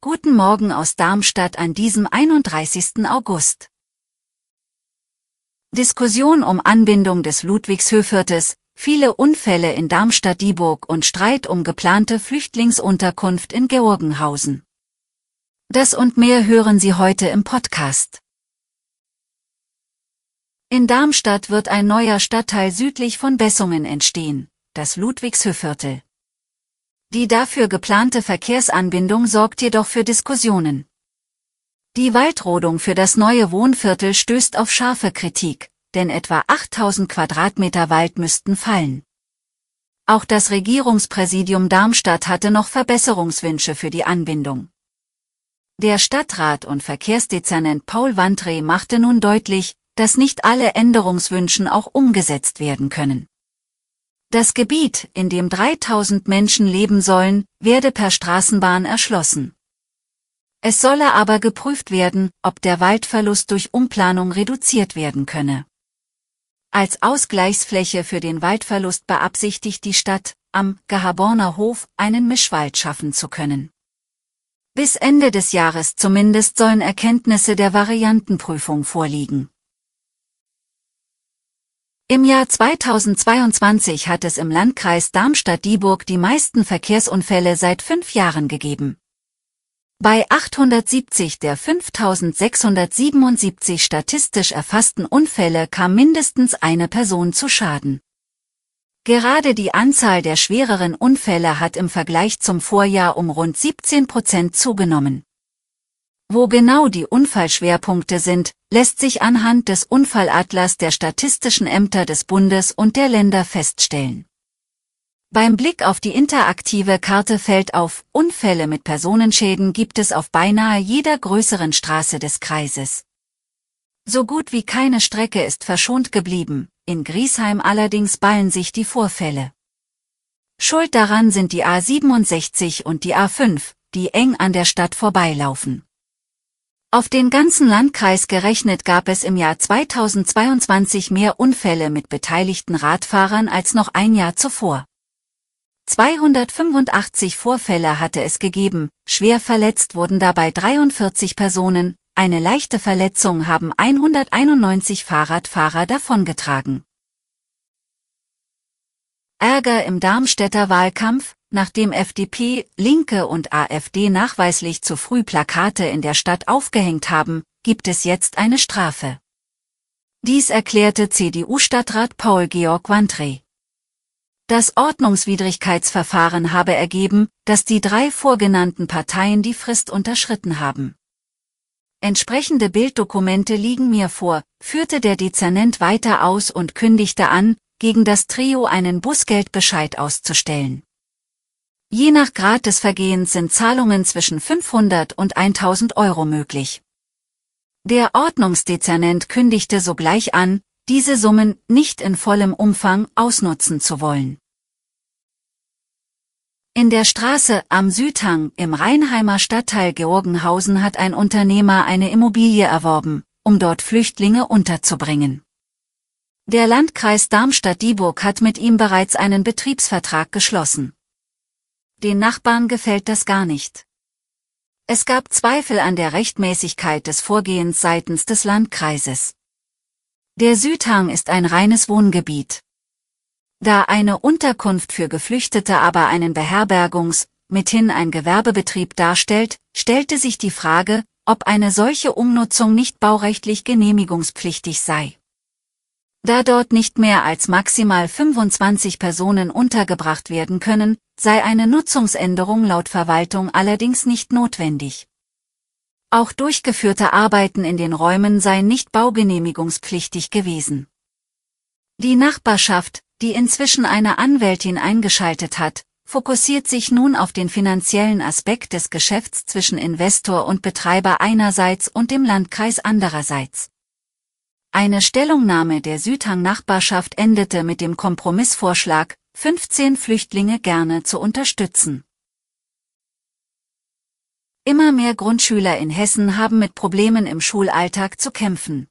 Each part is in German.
Guten Morgen aus Darmstadt an diesem 31. August. Diskussion um Anbindung des Ludwigshöfviertes, viele Unfälle in Darmstadt-Dieburg und Streit um geplante Flüchtlingsunterkunft in Georgenhausen. Das und mehr hören Sie heute im Podcast. In Darmstadt wird ein neuer Stadtteil südlich von Bessungen entstehen, das Ludwigshöfviertel. Die dafür geplante Verkehrsanbindung sorgt jedoch für Diskussionen. Die Waldrodung für das neue Wohnviertel stößt auf scharfe Kritik, denn etwa 8000 Quadratmeter Wald müssten fallen. Auch das Regierungspräsidium Darmstadt hatte noch Verbesserungswünsche für die Anbindung. Der Stadtrat und Verkehrsdezernent Paul Wandre machte nun deutlich, dass nicht alle Änderungswünschen auch umgesetzt werden können. Das Gebiet, in dem 3000 Menschen leben sollen, werde per Straßenbahn erschlossen. Es solle aber geprüft werden, ob der Waldverlust durch Umplanung reduziert werden könne. Als Ausgleichsfläche für den Waldverlust beabsichtigt die Stadt, am Gehaborner Hof einen Mischwald schaffen zu können. Bis Ende des Jahres zumindest sollen Erkenntnisse der Variantenprüfung vorliegen. Im Jahr 2022 hat es im Landkreis Darmstadt-Dieburg die meisten Verkehrsunfälle seit fünf Jahren gegeben. Bei 870 der 5677 statistisch erfassten Unfälle kam mindestens eine Person zu Schaden. Gerade die Anzahl der schwereren Unfälle hat im Vergleich zum Vorjahr um rund 17 Prozent zugenommen. Wo genau die Unfallschwerpunkte sind, lässt sich anhand des Unfallatlas der statistischen Ämter des Bundes und der Länder feststellen. Beim Blick auf die interaktive Karte fällt auf, Unfälle mit Personenschäden gibt es auf beinahe jeder größeren Straße des Kreises. So gut wie keine Strecke ist verschont geblieben, in Griesheim allerdings ballen sich die Vorfälle. Schuld daran sind die A67 und die A5, die eng an der Stadt vorbeilaufen. Auf den ganzen Landkreis gerechnet gab es im Jahr 2022 mehr Unfälle mit beteiligten Radfahrern als noch ein Jahr zuvor. 285 Vorfälle hatte es gegeben, schwer verletzt wurden dabei 43 Personen, eine leichte Verletzung haben 191 Fahrradfahrer davongetragen. Ärger im Darmstädter Wahlkampf, Nachdem FDP, Linke und AfD nachweislich zu früh Plakate in der Stadt aufgehängt haben, gibt es jetzt eine Strafe. Dies erklärte CDU-Stadtrat Paul-Georg Wandre. Das Ordnungswidrigkeitsverfahren habe ergeben, dass die drei vorgenannten Parteien die Frist unterschritten haben. Entsprechende Bilddokumente liegen mir vor, führte der Dezernent weiter aus und kündigte an, gegen das Trio einen Busgeldbescheid auszustellen. Je nach Grad des Vergehens sind Zahlungen zwischen 500 und 1000 Euro möglich. Der Ordnungsdezernent kündigte sogleich an, diese Summen nicht in vollem Umfang ausnutzen zu wollen. In der Straße am Südhang im Rheinheimer Stadtteil Georgenhausen hat ein Unternehmer eine Immobilie erworben, um dort Flüchtlinge unterzubringen. Der Landkreis Darmstadt-Dieburg hat mit ihm bereits einen Betriebsvertrag geschlossen. Den Nachbarn gefällt das gar nicht. Es gab Zweifel an der Rechtmäßigkeit des Vorgehens seitens des Landkreises. Der Südhang ist ein reines Wohngebiet. Da eine Unterkunft für Geflüchtete aber einen Beherbergungs-, mithin ein Gewerbebetrieb darstellt, stellte sich die Frage, ob eine solche Umnutzung nicht baurechtlich genehmigungspflichtig sei. Da dort nicht mehr als maximal 25 Personen untergebracht werden können, sei eine Nutzungsänderung laut Verwaltung allerdings nicht notwendig. Auch durchgeführte Arbeiten in den Räumen seien nicht baugenehmigungspflichtig gewesen. Die Nachbarschaft, die inzwischen eine Anwältin eingeschaltet hat, fokussiert sich nun auf den finanziellen Aspekt des Geschäfts zwischen Investor und Betreiber einerseits und dem Landkreis andererseits. Eine Stellungnahme der Südhang-Nachbarschaft endete mit dem Kompromissvorschlag, 15 Flüchtlinge gerne zu unterstützen. Immer mehr Grundschüler in Hessen haben mit Problemen im Schulalltag zu kämpfen.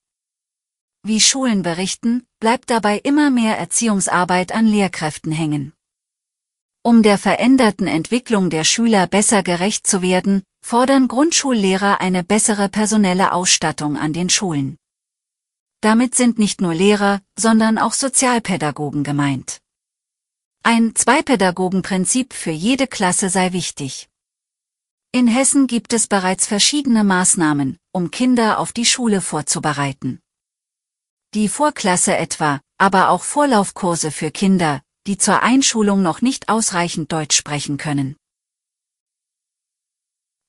Wie Schulen berichten, bleibt dabei immer mehr Erziehungsarbeit an Lehrkräften hängen. Um der veränderten Entwicklung der Schüler besser gerecht zu werden, fordern Grundschullehrer eine bessere personelle Ausstattung an den Schulen. Damit sind nicht nur Lehrer, sondern auch Sozialpädagogen gemeint. Ein Zweipädagogenprinzip für jede Klasse sei wichtig. In Hessen gibt es bereits verschiedene Maßnahmen, um Kinder auf die Schule vorzubereiten. Die Vorklasse etwa, aber auch Vorlaufkurse für Kinder, die zur Einschulung noch nicht ausreichend Deutsch sprechen können.